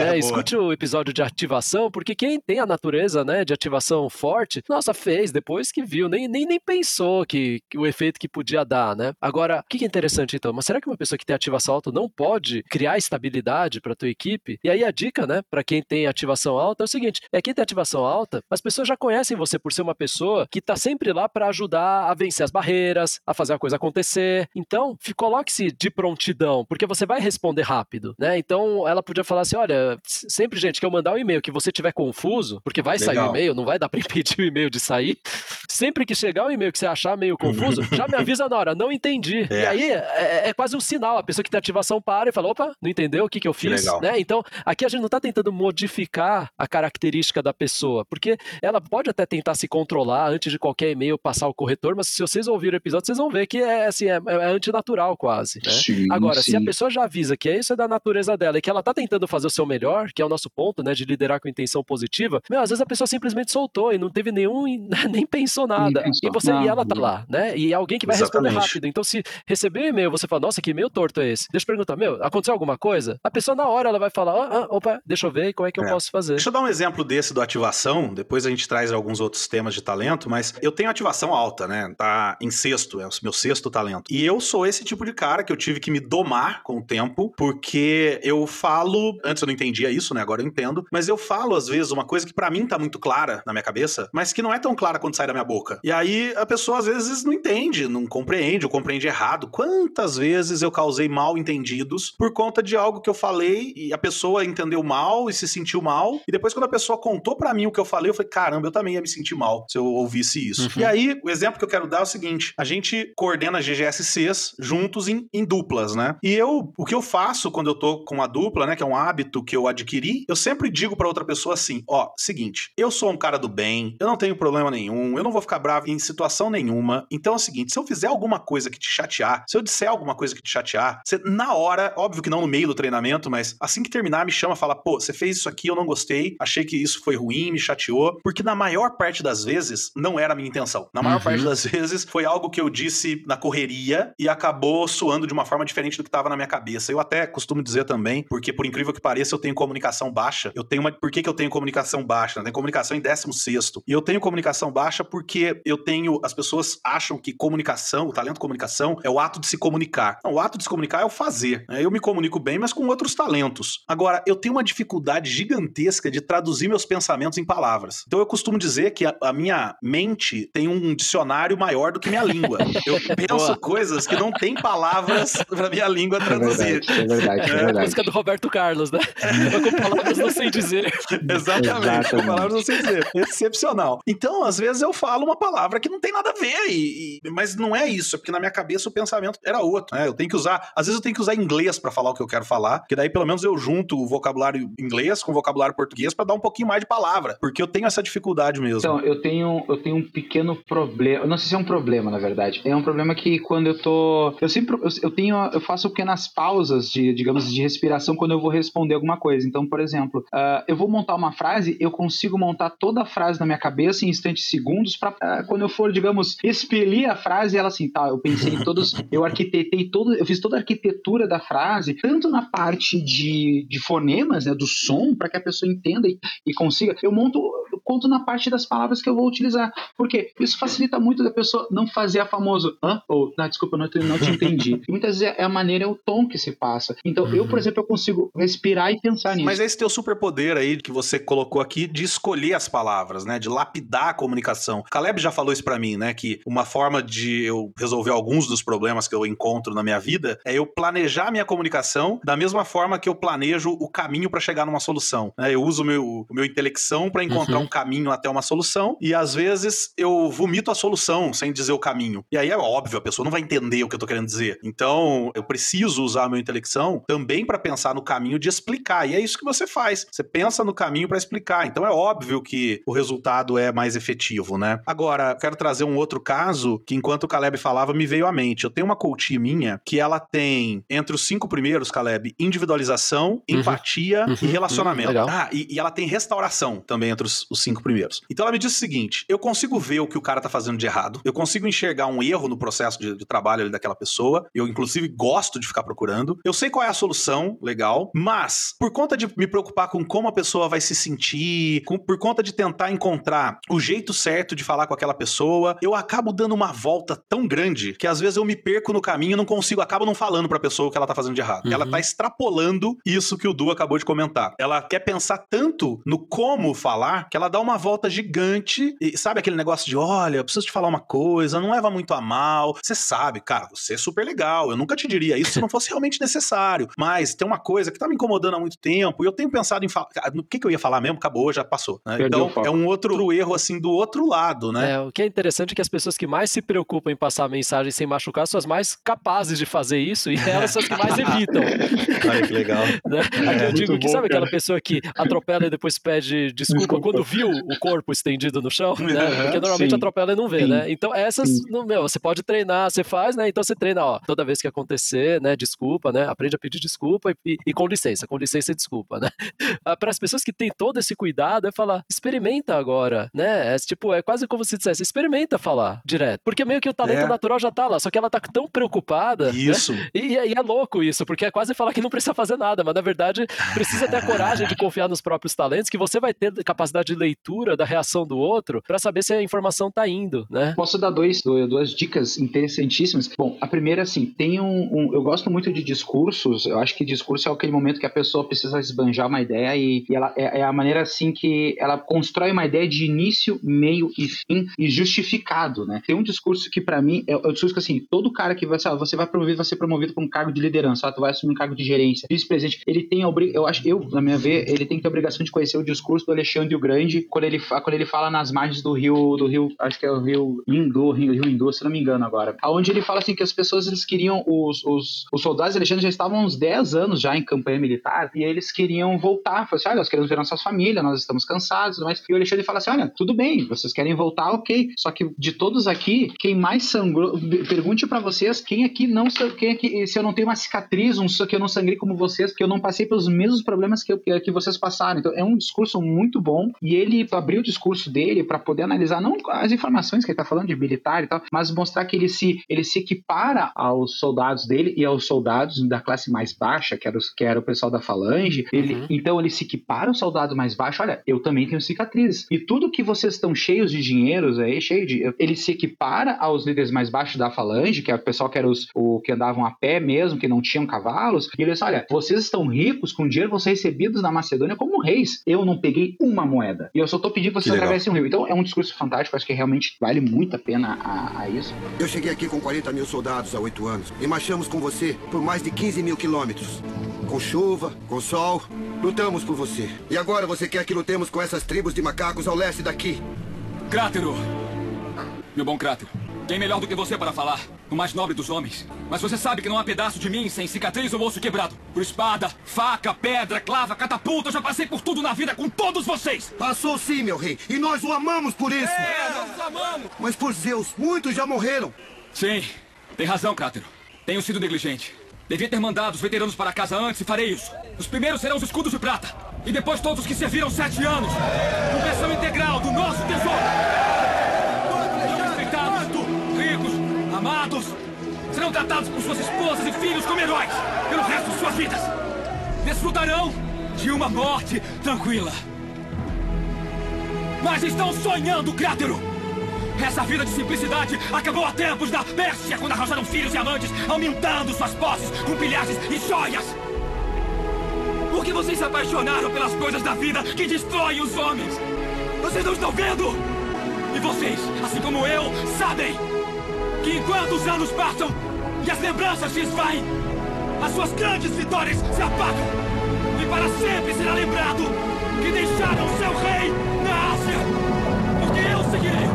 é, escute o episódio de ativação, porque quem tem a natureza, né, de ativação forte, nossa, fez depois que viu, nem, nem, nem pensou que, que o efeito que podia dar, né? Agora, o que é interessante então? Mas será que uma pessoa que tem ativação alta não pode criar estabilidade para tua equipe? E aí a dica, né, para quem tem ativação alta é o seguinte: é quem tem ativação alta, as pessoas já conhecem você por ser uma pessoa que está sempre lá para ajudar a vencer as barreiras, a fazer a coisa acontecer. Então, coloque-se de prontidão, porque você vai responder rápido, né? Então, ela podia falar assim: olha, sempre, gente, que eu mandar um e-mail que você tiver confuso, porque vai Legal. sair o e-mail, não vai dar para impedir o e-mail de sair. Sempre que chegar o e-mail que você achar meio confuso, já me avisa na hora, não entendi. É. E aí é, é, quase um sinal, a pessoa que tem ativação para e fala: opa, não entendeu o que, que eu fiz? Que né? Então, aqui a gente não está tentando modificar a característica da pessoa, porque ela pode até tentar se controlar antes de qualquer e-mail passar o corretor, mas se vocês ouviram o episódio, vocês vão ver que é, assim, é, é antinatural quase. Né? Sim, Agora, sim. se a pessoa já avisa que isso é da natureza dela e que ela está tentando fazer o seu melhor, que é o nosso ponto, né, de liderar com intenção positiva, meu, às vezes a pessoa simplesmente soltou e não teve nenhum, nem pensou nada. Nem pensou. E você e ela tá lá, né? E alguém que vai Exatamente. responder rápido. Então, se receber um e-mail, você fala, nossa, que e-mail torto é esse? Deixa eu perguntar, meu, aconteceu alguma coisa? A pessoa na hora ela vai falar, ah, opa, deixa eu ver como é que eu é. posso fazer. Deixa eu dar um exemplo desse do ativação, depois a gente traz alguns outros temas de talento, mas eu tenho ativação alta, né? Tá em sexto, é o meu sexto talento. E eu sou esse tipo de cara que eu tive que me domar com o tempo, porque eu falo, antes eu não entendia isso, né? Agora eu entendo, mas eu falo às vezes uma coisa que para mim tá muito clara na minha cabeça, mas que não é tão clara quando sai da minha boca. E aí a pessoa às vezes não entende, não compreende, ou compreende errado. Quantas vezes eu causei mal entendidos por conta de algo que eu falei e a pessoa entendeu mal e se sentiu mal, e depois quando a pessoa contou para mim o que eu falei, eu falei, caramba, eu também ia me sentir mal se eu ouvisse isso. Uhum. E aí, o exemplo que eu quero dar é o seguinte: a gente coordena GGSCs juntos em, em duplas, né? E eu, o que eu faço quando eu tô com uma dupla, né, que é um hábito que eu adquiri, eu sempre digo para outra pessoa assim: ó, seguinte, eu sou um cara do bem, eu não tenho problema nenhum, eu não vou ficar bravo em situação nenhuma. Então é o seguinte, se eu fizer alguma coisa que te chatear, se eu disser alguma coisa que te chatear, você na hora, óbvio que não no meio do treinamento, mas assim que terminar, me chama, fala: "Pô, você fez isso aqui, eu não gostei, achei que isso foi ruim, me chateou", porque na maior parte das vezes não era a minha intenção. Na maior uhum. parte das vezes foi algo que eu disse na correria e acabou soando de uma forma diferente do que estava na minha cabeça. Eu até costumo dizer também, porque por incrível que pareça, eu tenho comunicação baixa. Eu tenho uma. Por que, que eu tenho comunicação baixa? Eu tenho comunicação em 16. E eu tenho comunicação baixa porque eu tenho. As pessoas acham que comunicação, o talento comunicação, é o ato de se comunicar. Não, o ato de se comunicar é o fazer. Né? Eu me comunico bem, mas com outros talentos. Agora, eu tenho uma dificuldade gigantesca de traduzir meus pensamentos em palavras. Então eu costumo dizer que a, a minha mente tem um dicionário maior do que minha língua. Eu penso coisas que não tem palavras para minha língua traduzir. É verdade, é verdade. É verdade. A música do Roberto Carlos, né? com palavras não sei dizer. Exatamente, Exatamente. com palavras não sei dizer. Excepcional. Então, às vezes eu falo uma palavra que não tem nada a ver, e, e- mas não é isso, é porque na minha cabeça o pensamento era outro. Né? Eu tenho que usar, às vezes eu tenho que usar inglês para falar o que eu quero falar, que daí pelo menos eu junto o vocabulário inglês com o vocabulário português para dar um pouquinho mais de palavra, porque eu tenho essa dificuldade mesmo. Então, eu tenho, eu tenho um pequeno problema. Não sei se é um problema, na verdade. É um problema que quando eu tô. Eu sempre. Eu, eu tenho. Eu faço pequenas pausas de, digamos, de respiração quando eu vou responder alguma coisa. Então, por exemplo, ah, eu vou montar uma frase, eu consigo montar toda a frase na minha cabeça em instantes segundos para quando eu for, digamos, expelir a frase, ela assim, tá, eu pensei em todos, eu arquitetei todo, eu fiz toda a arquitetura da frase, tanto na parte de, de fonemas, né, do som, para que a pessoa entenda e, e consiga. Eu monto quanto na parte das palavras que eu vou utilizar. Porque isso facilita muito da pessoa não fazer a famosa hã? Ou, não, desculpa, eu não, te- não te entendi. E muitas vezes é a maneira, é o tom que se passa. Então, eu, por exemplo, eu consigo respirar e pensar nisso. Mas é esse teu superpoder aí que você colocou aqui de escolher as palavras, né? De lapidar a comunicação. Caleb já falou isso pra mim, né? Que uma forma de eu resolver alguns dos problemas que eu encontro na minha vida é eu planejar a minha comunicação da mesma forma que eu planejo o caminho pra chegar numa solução. né? Eu uso o meu, o meu intelecção pra encontrar Uhum. um caminho até uma solução e às vezes eu vomito a solução sem dizer o caminho. E aí é óbvio, a pessoa não vai entender o que eu tô querendo dizer. Então, eu preciso usar a minha intelecção também pra pensar no caminho de explicar. E é isso que você faz. Você pensa no caminho pra explicar. Então é óbvio que o resultado é mais efetivo, né? Agora, eu quero trazer um outro caso que enquanto o Caleb falava me veio à mente. Eu tenho uma coach minha que ela tem entre os cinco primeiros, Caleb, individualização, Uhum. empatia e Uhum. relacionamento. Uhum. Ah, e, e ela tem restauração também entre os, os cinco primeiros. Então ela me disse o seguinte: eu consigo ver o que o cara tá fazendo de errado, eu consigo enxergar um erro no processo de, de trabalho ali daquela pessoa, eu inclusive gosto de ficar procurando, eu sei qual é a solução, legal, mas por conta de me preocupar com como a pessoa vai se sentir, com- por conta de tentar encontrar o jeito certo de falar com aquela pessoa, eu acabo dando uma volta tão grande que às vezes eu me perco no caminho e não consigo, acabo não falando pra pessoa o que ela tá fazendo de errado. Uhum. Ela tá extrapolando isso que o Du acabou de comentar. Ela quer pensar tanto no como falar que ela dá uma volta gigante e sabe aquele negócio de, olha, eu preciso te falar uma coisa, não leva muito a mal. Você sabe, cara, você é super legal. Eu nunca te diria isso se não fosse realmente necessário. Mas tem uma coisa que tá me incomodando há muito tempo e eu tenho pensado em falar. No que, que eu ia falar mesmo? Acabou, já passou. né? Então o é um outro erro assim do outro lado, né? É, o que é interessante é que as pessoas que mais se preocupam em passar a mensagem sem machucar são as mais capazes de fazer isso e elas são as que mais evitam. Olha que legal. Né? Aqui eu digo que bom, sabe aquela cara. pessoa que atropela e depois pede desculpa, Desculpa. quando viu o corpo estendido no chão, né? Porque normalmente sim. atropela e não vê, Sim. né? Então essas, não, meu, você pode treinar, você faz, né? Então você treina, ó, toda vez que acontecer, né? Desculpa, né? Aprende a pedir desculpa e, e- com licença, com licença e desculpa, né? Para as pessoas que têm todo esse cuidado, é falar, experimenta agora, né? É tipo, é quase como se dissesse, experimenta falar direto. Porque meio que o talento É. natural já tá lá, só que ela tá tão preocupada, né? Isso. E, e é louco isso, porque é quase falar que não precisa fazer nada, mas na verdade precisa ter a coragem de confiar nos próprios talentos, que você vai ter capacidade de leitura da reação do outro para saber se a informação tá indo, né? Posso dar dois, do- duas dicas interessantíssimas. Bom, a primeira, assim, tem um, um- Eu gosto muito de discursos. Eu acho que discurso é aquele momento que a pessoa precisa esbanjar uma ideia e, e ela é, é a maneira, assim, que ela constrói uma ideia de início, meio e fim e justificado, né? Tem um discurso que, pra mim, é, é o discurso que, assim, todo cara que vai, você vai promovido, vai ser promovido para um cargo de liderança, ah, tu vai assumir um cargo de gerência, vice-presidente, ele tem a eu acho, eu, na minha ver, ele tem que ter a obrigação de conhecer o discurso do Alexandre o Grande quando ele, quando ele fala nas margens do rio, do rio, acho que é o rio Indo, rio, rio Indo, se não me engano agora, aonde ele fala assim que as pessoas, eles queriam, os, os, os soldados de Alexandre já estavam uns 10 anos já em campanha militar, e eles queriam voltar, falaram assim, olha, nós queremos ver nossas famílias, nós estamos cansados, mas e o Alexandre fala assim, olha, tudo bem, vocês querem voltar, ok, só que de todos aqui, quem mais sangrou, pergunte pra vocês, quem aqui não, quem aqui, se eu não tenho uma cicatriz, um, que eu não sangrei como vocês, que eu não passei pelos mesmos problemas que, que vocês passaram, então é um discurso muito bom, e ele abriu o discurso dele para poder analisar não as informações que ele tá falando de militar e tal, mas mostrar que ele se, ele se equipara aos soldados dele e aos soldados da classe mais baixa, que era, os, que era o pessoal da falange. Ele, uhum. Então ele se equipara aos soldados mais baixos. Olha, eu também tenho cicatrizes. E tudo que vocês estão cheios de dinheiros aí, cheio de. Ele se equipara aos líderes mais baixos da falange, que é o pessoal que era os o, que andavam a pé mesmo, que não tinham cavalos. E ele diz: olha, vocês estão ricos com dinheiro, vocês recebidos na Macedônia como reis. Eu não peguei uma moeda. E eu só tô pedindo que vocês atravessem o rio. Então é um discurso fantástico, acho que realmente vale muito a pena a, a isso. Eu cheguei aqui com 40 mil soldados há oito anos e marchamos com você por mais de 15 mil quilômetros. Com chuva, com sol, lutamos por você. E agora você quer que lutemos com essas tribos de macacos ao leste daqui? Crátero! Meu bom Crátero, quem melhor do que você para falar? O mais nobre dos homens. Mas você sabe que não há pedaço de mim sem cicatriz ou osso quebrado. Por espada, faca, pedra, clava, catapulta, eu já passei por tudo na vida com todos vocês! Passou sim, meu rei, e nós o amamos por isso! É, nós o amamos! Mas por Zeus, muitos já morreram! Sim, tem razão, Crátero. Tenho sido negligente. Devia ter mandado os veteranos para casa antes e farei isso. Os primeiros serão os escudos de prata. E depois todos que serviram sete anos. Conversão integral do nosso tesouro. Amados. Serão tratados por suas esposas e filhos como heróis pelo resto de suas vidas. Desfrutarão de uma morte tranquila. Mas estão sonhando, Crátero! Essa vida de simplicidade acabou há tempos da Pérsia, quando arranjaram filhos e amantes, aumentando suas posses com pilhagens e joias. Porque vocês se apaixonaram pelas coisas da vida que destroem os homens. Vocês não estão vendo? E vocês, assim como eu, sabem que enquanto os anos passam e as lembranças se esvaem, as suas grandes vitórias se apagam. E para sempre será lembrado que deixaram seu rei na Ásia. Porque eu seguirei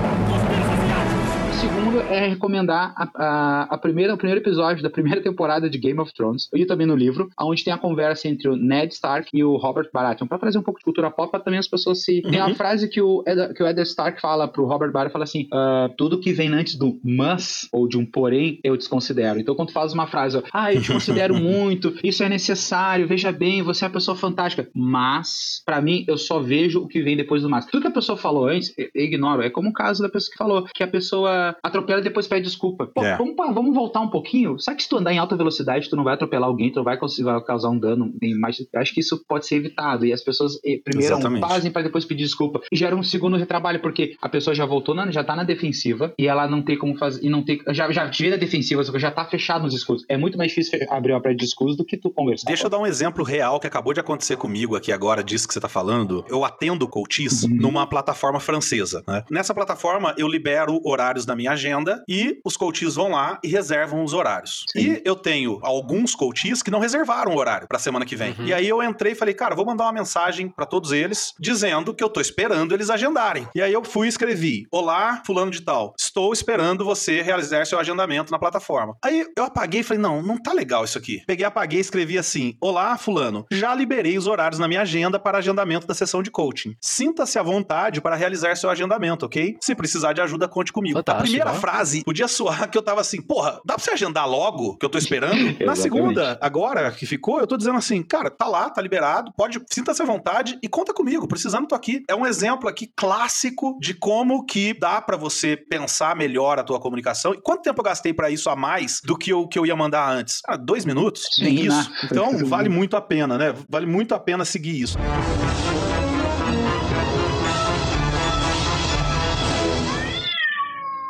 segundo é recomendar a, a, a, primeira, o primeiro episódio da primeira temporada de Game of Thrones, e também no livro, onde tem a conversa entre o Ned Stark e o Robert Baratheon, para trazer um pouco de cultura pop, para também as pessoas se... Uhum. Tem uma frase que o, Ed, que o Ed Stark fala pro Robert Baratheon, fala assim, uh, tudo que vem antes do mas, ou de um porém, eu desconsidero. Então quando tu faz uma frase, ah, eu te considero muito, isso é necessário, veja bem, você é uma pessoa fantástica, mas, para mim, eu só vejo o que vem depois do mas. Tudo que a pessoa falou antes, eu ignoro. É como o caso da pessoa que falou, que a pessoa atropela e depois pede desculpa. Pô, é. vamos, vamos voltar um pouquinho? Sabe que se tu andar em alta velocidade, tu não vai atropelar alguém, tu não vai, causar um dano. Mas acho que isso pode ser evitado. E as pessoas eh, primeiro Exatamente. fazem para depois pedir desculpa. E gera um segundo retrabalho, porque a pessoa já voltou, na, já tá na defensiva e ela não tem como fazer. E não tem. Já, já tira na defensiva, já tá fechado nos escudos. É muito mais difícil abrir uma prédio de escudos do que tu conversar. Deixa eu dar um exemplo real que acabou de acontecer comigo aqui agora, disso que você tá falando. Eu atendo coaches uhum. numa plataforma francesa. Né? Nessa plataforma, eu libero horários da minha agenda agenda e os coaches vão lá e reservam os horários. Sim. E eu tenho alguns coaches que não reservaram o horário para semana que vem. Uhum. E aí eu entrei e falei, cara, vou mandar uma mensagem para todos eles dizendo que eu tô esperando eles agendarem. E aí eu fui e escrevi: Olá, fulano de tal, estou esperando você realizar seu agendamento na plataforma. Aí eu apaguei e falei: Não, não tá legal isso aqui. Peguei, apaguei e escrevi assim: Olá, fulano, já liberei os horários na minha agenda para agendamento da sessão de coaching. Sinta-se à vontade para realizar seu agendamento, ok? Se precisar de ajuda, conte comigo. Fantástico, a primeira frase frase podia soar que eu tava assim, porra, dá pra você agendar logo, que eu tô esperando? Na segunda, agora que ficou, eu tô dizendo assim, cara, tá lá, tá liberado, pode, sinta-se à vontade e conta comigo, precisando tô aqui. É um exemplo aqui clássico de como que dá para você pensar melhor a tua comunicação. E quanto tempo eu gastei para isso a mais do que o que eu ia mandar antes? Ah, dois minutos? Nem isso. Né? Então, vale muito a pena, né? Vale muito a pena seguir isso.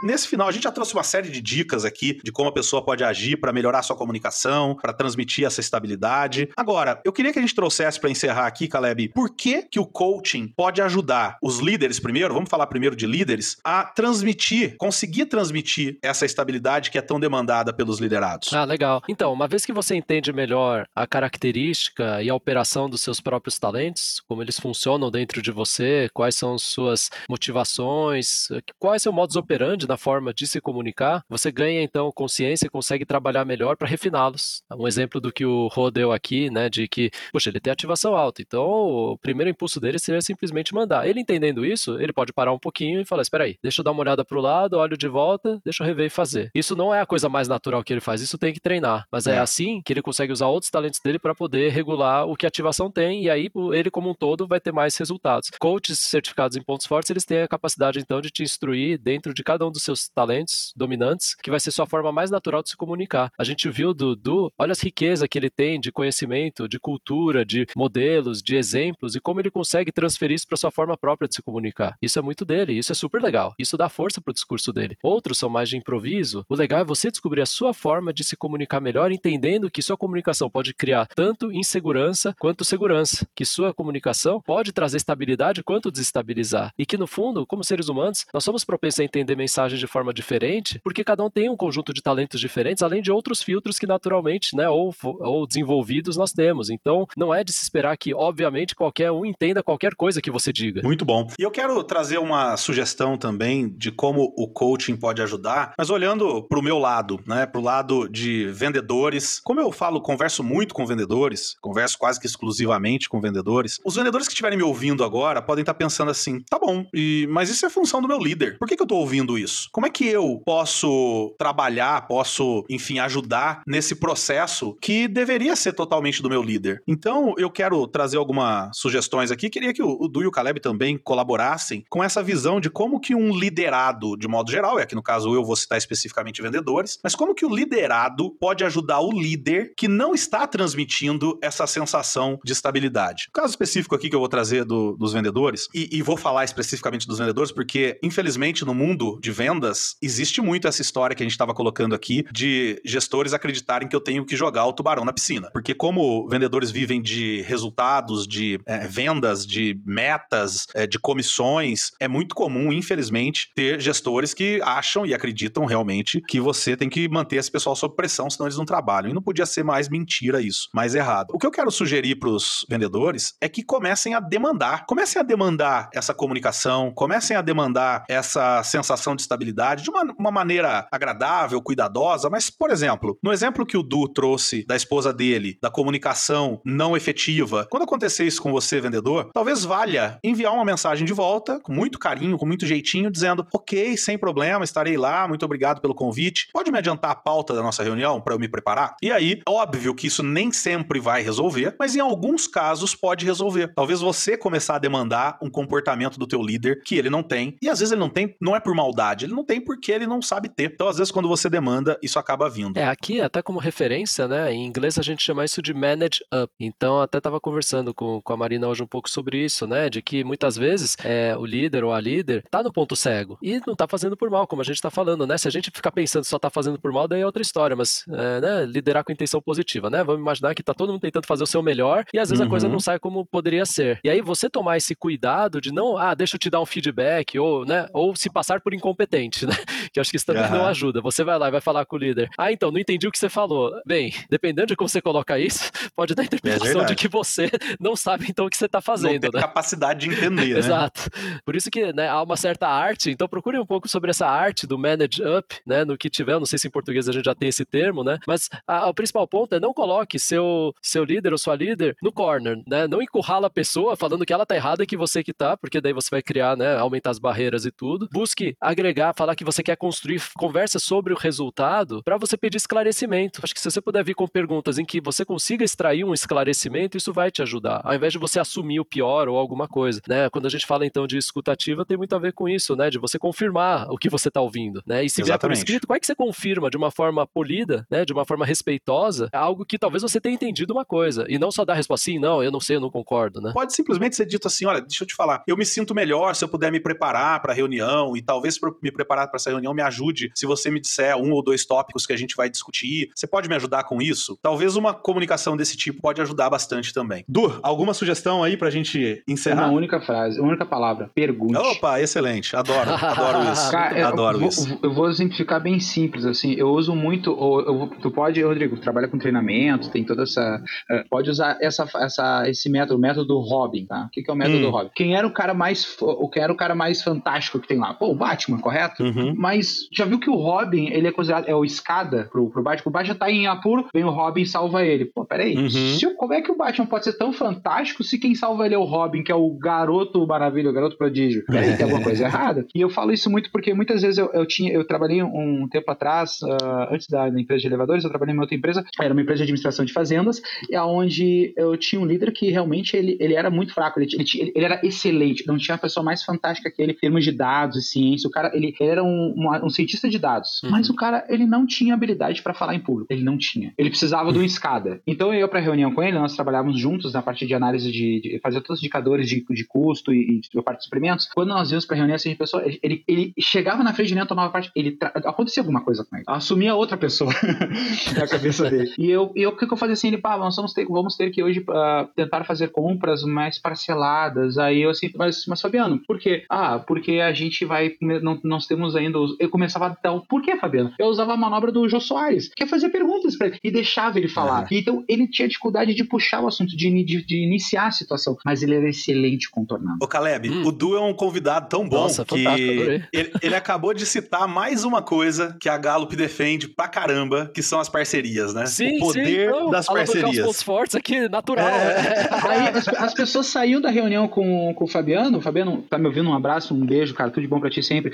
Nesse final, a gente já trouxe uma série de dicas aqui de como a pessoa pode agir para melhorar sua comunicação, para transmitir essa estabilidade. Agora, eu queria que a gente trouxesse para encerrar aqui, Caleb, por que que o coaching pode ajudar os líderes primeiro, vamos falar primeiro de líderes, a transmitir, conseguir transmitir essa estabilidade que é tão demandada pelos liderados. Ah, legal. Então, uma vez que você entende melhor a característica e a operação dos seus próprios talentos, como eles funcionam dentro de você, quais são suas motivações, qual é seu modus operandi na na forma de se comunicar, você ganha então consciência e consegue trabalhar melhor para refiná-los. Um exemplo do que o Rô deu aqui, né, de que, poxa, ele tem ativação alta, então o primeiro impulso dele seria simplesmente mandar. Ele entendendo isso, ele pode parar um pouquinho e falar: espera aí, deixa eu dar uma olhada pro lado, olho de volta, deixa eu rever e fazer. Isso não é a coisa mais natural que ele faz, isso tem que treinar. Mas é, é assim que ele consegue usar outros talentos dele para poder regular o que a ativação tem, e aí ele, como um todo, vai ter mais resultados. Coaches certificados em pontos fortes, eles têm a capacidade, então, de te instruir dentro de cada um dos seus talentos dominantes, que vai ser sua forma mais natural de se comunicar. A gente viu do Dudu, olha as riquezas que ele tem de conhecimento, de cultura, de modelos, de exemplos, e como ele consegue transferir isso para sua forma própria de se comunicar. Isso é muito dele, isso é super legal. Isso dá força para o discurso dele. Outros são mais de improviso. O legal é você descobrir a sua forma de se comunicar melhor, entendendo que sua comunicação pode criar tanto insegurança quanto segurança, que sua comunicação pode trazer estabilidade quanto desestabilizar. E que no fundo, como seres humanos, nós somos propensos a entender mensagens de forma diferente, porque cada um tem um conjunto de talentos diferentes, além de outros filtros que naturalmente, né, ou, ou desenvolvidos nós temos. Então, não é de se esperar que, obviamente, qualquer um entenda qualquer coisa que você diga. Muito bom. E eu quero trazer uma sugestão também de como o coaching pode ajudar, mas olhando para o meu lado, né, para o lado de vendedores. Como eu falo, converso muito com vendedores, converso quase que exclusivamente com vendedores. Os vendedores que estiverem me ouvindo agora podem estar pensando assim: tá bom, e, mas isso é função do meu líder. Por que, que eu estou ouvindo isso? Como é que eu posso trabalhar, posso, enfim, ajudar nesse processo que deveria ser totalmente do meu líder? Então, eu quero trazer algumas sugestões aqui. Queria que o, Du e o Caleb também colaborassem com essa visão de como que um liderado, de modo geral, e aqui no caso eu vou citar especificamente vendedores, mas como que o liderado pode ajudar o líder que não está transmitindo essa sensação de estabilidade. Caso específico aqui que eu vou trazer do, dos vendedores, e, e vou falar especificamente dos vendedores, porque infelizmente no mundo de vendas existe muito essa história que a gente estava colocando aqui de gestores acreditarem que eu tenho que jogar o tubarão na piscina. Porque como vendedores vivem de resultados, de é, vendas, de metas, é, de comissões, é muito comum, infelizmente, ter gestores que acham e acreditam realmente que você tem que manter esse pessoal sob pressão, senão eles não trabalham. E não podia ser mais mentira isso, mais errado. O que eu quero sugerir para os vendedores é que comecem a demandar. Comecem a demandar essa comunicação, comecem a demandar essa sensação de estabilidade de uma, uma maneira agradável, cuidadosa. Mas, por exemplo, no exemplo que o Du trouxe da esposa dele, da comunicação não efetiva, quando acontecer isso com você, vendedor, talvez valha enviar uma mensagem de volta, com muito carinho, com muito jeitinho, dizendo: ok, sem problema, estarei lá, muito obrigado pelo convite. Pode me adiantar a pauta da nossa reunião para eu me preparar? E aí, óbvio que isso nem sempre vai resolver, mas em alguns casos pode resolver. Talvez você começar a demandar um comportamento do teu líder que ele não tem, e às vezes ele não tem, não é por maldade, ele não tem porque ele não sabe ter. Então, às vezes, quando você demanda, isso acaba vindo. É, aqui, até como referência, né, em inglês a gente chama isso de manage up. Então, até estava conversando com, com a Marina hoje um pouco sobre isso, né, de que muitas vezes é, o líder ou a líder tá no ponto cego e não tá fazendo por mal, como a gente tá falando, né? Se a gente ficar pensando só tá fazendo por mal, daí é outra história, mas é, né, liderar com intenção positiva, né? Vamos imaginar que tá todo mundo tentando fazer o seu melhor e às vezes uhum. a coisa não uhum. sai como poderia ser. E aí você tomar esse cuidado de não, ah, deixa eu te dar um feedback ou, né, ou se passar por né? Que eu acho que isso também uhum. não ajuda. Você vai lá e vai falar com o líder. Ah, então, não entendi o que você falou. Bem, dependendo de como você coloca isso, pode dar a interpretação é de que você não sabe então o que você tá fazendo, não tem né? capacidade de entender, né? Exato. Por isso que, né, há uma certa arte, então procure um pouco sobre essa arte do manage up, né, no que tiver, não sei se em português a gente já tem esse termo, né? Mas a, o principal ponto é não coloque seu, seu líder ou sua líder no corner, né? Não encurrala a pessoa falando que ela tá errada e que você que tá, porque daí você vai criar, né, aumentar as barreiras e tudo. Busque agregar, falar que você quer construir conversa sobre o resultado para você pedir esclarecimento. Acho que se você puder vir com perguntas em que você consiga extrair um esclarecimento, isso vai te ajudar, ao invés de você assumir o pior ou alguma coisa, né? Quando a gente fala então de escutativa, tem muito a ver com isso, né? De você confirmar o que você está ouvindo, né? E se Exatamente. vier por escrito, como é que você confirma de uma forma polida, né? De uma forma respeitosa, algo que talvez você tenha entendido uma coisa e não só dar a resposta assim, não, eu não sei, eu não concordo, né? Pode simplesmente ser dito assim, olha, deixa eu te falar, eu me sinto melhor se eu puder me preparar para a reunião e talvez me preparar para essa reunião me ajude se você me disser um ou dois tópicos que a gente vai discutir. Você pode me ajudar com isso? Talvez uma comunicação desse tipo pode ajudar bastante também. Du, alguma sugestão aí pra gente encerrar? Uma única frase, uma única palavra, pergunte. Opa, excelente, adoro, adoro isso. Cara, adoro eu isso. Vou, eu vou exemplificar bem simples, assim, eu uso muito, eu, tu pode, Rodrigo, trabalha com treinamento, tem toda essa, eh, pode usar essa, essa, esse método, o método do Robin, tá? O que, que é o método hum. Robin? Quem era o cara mais, o que era o cara mais fantástico que tem lá? Pô, o Batman, correto? Uhum. Mas já viu que o Robin, ele é considerado, é o escada pro, pro Batman? O Batman tá em apuro, vem o Robin e salva ele. Pô, peraí. Uhum. Se, como é que o Batman pode ser tão fantástico se quem salva ele é o Robin, que é o garoto maravilha, o garoto prodígio? Peraí, tem alguma coisa errada. E eu falo isso muito porque muitas vezes eu, eu tinha, eu trabalhei um tempo atrás, uh, antes da, da, empresa de elevadores, eu trabalhei em outra empresa, era uma empresa de administração de fazendas, e aonde eu tinha um líder que realmente ele, ele era muito fraco, ele, ele, ele era excelente, não tinha a pessoa mais fantástica que ele em termos de dados e ciência. O cara, ele, ele era um, um, um, cientista de dados, uhum. mas o cara, ele não tinha habilidade para falar em público, ele não tinha. Ele precisava de uma escada. Então eu ia pra reunião com ele, nós trabalhávamos juntos na parte de análise de, de fazer todos os indicadores de, de custo e, e de parte de suprimentos. Quando nós íamos pra reunião, assim, a pessoa, ele, ele, chegava na frente de reunião, tomava parte, ele acontecia alguma coisa com ele. Assumia outra pessoa na cabeça dele. E eu, eu, o que, que eu fazia assim? Ele, pá, nós vamos ter, vamos ter que hoje uh, tentar fazer compras mais parceladas. Aí eu assim, mas, mas Fabiano, por quê? Ah, porque a gente vai, não, nós temos ainda, os, eu começava a dar o porquê, Fabiano? Eu usava a manobra do Jô Soares, que é fazer perguntas pra ele, e deixava ele falar. É. Então ele tinha dificuldade de puxar o assunto, de, de, de, iniciar a situação, mas ele era excelente contornando. Ô Caleb, hum. o Du é um convidado tão bom Nossa, que ele, ele acabou de citar mais uma coisa que a Gallup defende pra caramba, que são as parcerias, né? Sim, o poder sim, das parcerias. Os pontos fortes aqui, natural. É. Aí as, as, pessoas saíam da reunião com, com o Fabiano, o Fabiano tá me ouvindo, um abraço, um beijo, cara, tudo de bom pra ti sempre.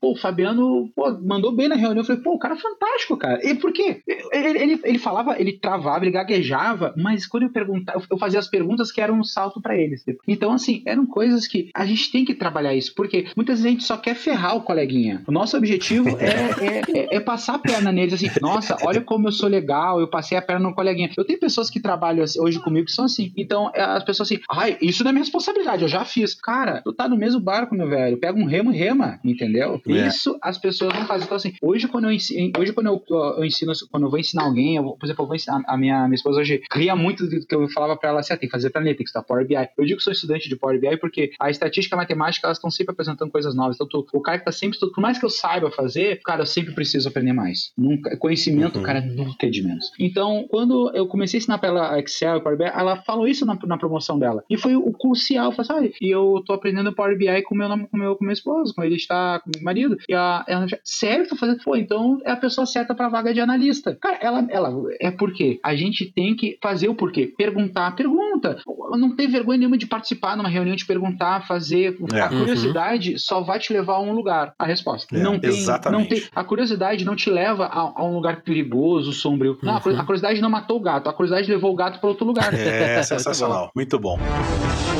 Pô, o Fabiano pô, mandou bem na reunião, eu falei, pô, o cara é fantástico, cara. E por quê? Ele, ele, ele falava, ele travava, ele gaguejava, mas quando eu perguntava, eu fazia as perguntas que eram um salto para eles. Então, assim, eram coisas que a gente tem que trabalhar isso, porque muitas vezes a gente só quer ferrar o coleguinha. O nosso objetivo é, é, é, é passar a perna neles, assim, nossa, olha como eu sou legal, eu passei a perna no coleguinha. Eu tenho pessoas que trabalham hoje comigo que são assim. Então, as pessoas assim, ai, isso não é minha responsabilidade, eu já fiz. Cara, tu tá no mesmo barco, meu velho. Pega um remo e rema, entendeu? É. Isso as pessoas não fazem. Então, assim, hoje quando eu ensino, hoje quando eu, eu, ensino, quando eu vou ensinar alguém, eu, por exemplo, eu vou ensinar, a minha, minha esposa hoje ria muito do que eu falava pra ela assim, ah, tem que fazer planeta, tem que estudar Power BI. Eu digo que sou estudante de Power BI porque a estatística e a matemática, elas estão sempre apresentando coisas novas. Então, tu, o cara que tá sempre estudando, por mais que eu saiba fazer, cara, eu sempre preciso aprender mais. Nunca, conhecimento, uhum. cara, nunca é de menos. Então, quando eu comecei a ensinar pra ela Excel e Power BI, ela falou isso na, na promoção dela. E foi o crucial. Eu falei, assim, e eu tô aprendendo Power BI com meu com meu, com meu esposo, com ele está meu marido. E a, ela, sério, tô fazendo? Pô, então é a pessoa certa pra vaga de analista. Cara, ela, ela é porque a gente tem que fazer o porquê. Perguntar, pergunta. Não tem vergonha nenhuma de participar numa reunião, de perguntar, fazer. É. A curiosidade uhum. só vai te levar a um lugar. A resposta. É, não tem, exatamente. Não tem, a curiosidade não te leva a, a um lugar perigoso, sombrio. Não, uhum. a curiosidade não matou o gato. A curiosidade levou o gato para outro lugar. É, sensacional. Muito bom. Bom,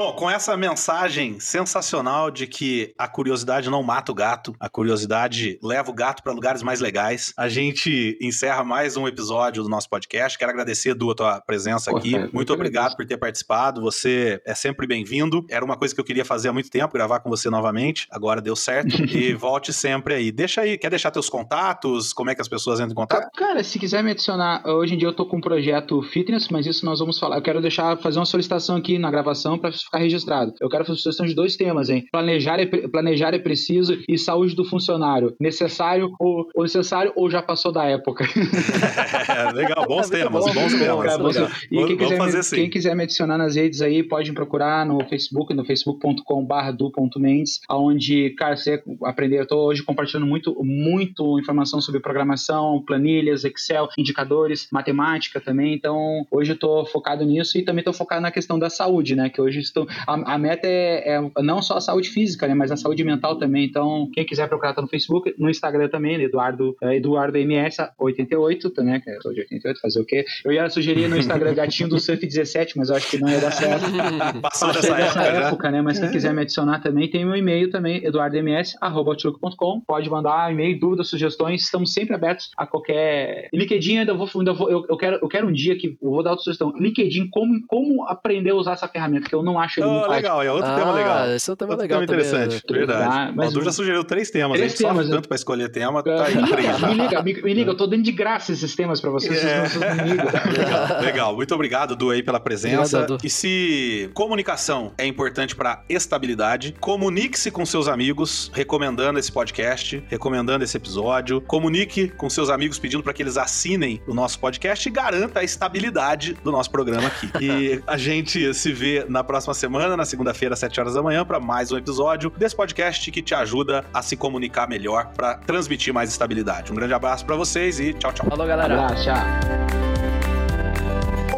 com essa mensagem sensacional de que a curiosidade não mata o gato, a curiosidade leva o gato para lugares mais legais, a gente encerra mais um episódio do nosso podcast. Quero agradecer, Du, a tua presença aqui. Muito, muito obrigado por ter participado. Você é sempre bem-vindo. Era uma coisa que eu queria fazer há muito tempo, gravar com você novamente. Agora deu certo. e volte sempre aí. Deixa aí, quer deixar teus contatos? Como é que as pessoas entram em contato? Cara, se quiser me adicionar, hoje em dia eu tô com um projeto fitness, mas isso nós vamos falar. Eu quero deixar, fazer uma solicitação aqui na gravação para ficar registrado. Eu quero fazer sugestão de dois temas, hein? Planejar é, planejar é preciso e saúde do funcionário. Necessário ou, ou necessário ou já passou da época? legal, bons temas, bons, bons temas. Cara, bons e quem quiser, me, assim. quem quiser me adicionar nas redes aí, pode me procurar no Facebook, no facebook.com.br do.mendes, onde, cara, você aprender. Eu tô hoje compartilhando muito, muito informação sobre programação, planilhas, Excel, indicadores, matemática também. Então, hoje eu tô focado nisso e também tô focado na questão da saúde, né? Que hoje estou a, a meta é, é, não só a saúde física, né, mas a saúde mental também. Então, quem quiser procurar tá no Facebook, no Instagram também, né, Eduardo, é, Eduardo MS88, tá, né, que eu sou de 88, fazer o quê? Eu ia sugerir no Instagram Gatinho do Surf 17, mas eu acho que não ia dar certo. Passou dessa, época, época né? Mas quem quiser me adicionar também, tem meu e-mail também, eduardoms.com. Pode mandar e-mail, dúvidas, sugestões, estamos sempre abertos a qualquer. LinkedIn ainda vou, ainda vou eu, eu, quero, eu quero um dia que eu vou dar outra sugestão. LinkedIn, como, como aprender a usar essa ferramenta, que eu não acho ele oh, legal, é outro ah, tema legal. Esse é um tema outro legal. Tema interessante, também, né? verdade. mas o já sugeriu três temas, três a gente temas, tanto para escolher tema, tá aí três. Me liga, me, me, liga, eu tô dando de graça esses temas para vocês, é. vocês não me legal, legal, muito obrigado, Du, aí, pela presença. Obrigado, e se comunicação é importante para estabilidade, comunique-se com seus amigos, recomendando esse podcast, recomendando esse episódio. Comunique com seus amigos pedindo para que eles assinem o nosso podcast e garanta a estabilidade do nosso programa aqui. E a gente se vê na próxima próxima semana, na segunda-feira, às 7 horas da manhã, para mais um episódio desse podcast que te ajuda a se comunicar melhor para transmitir mais estabilidade. Um grande abraço para vocês e tchau, tchau. Falou, galera. Abraço, tchau.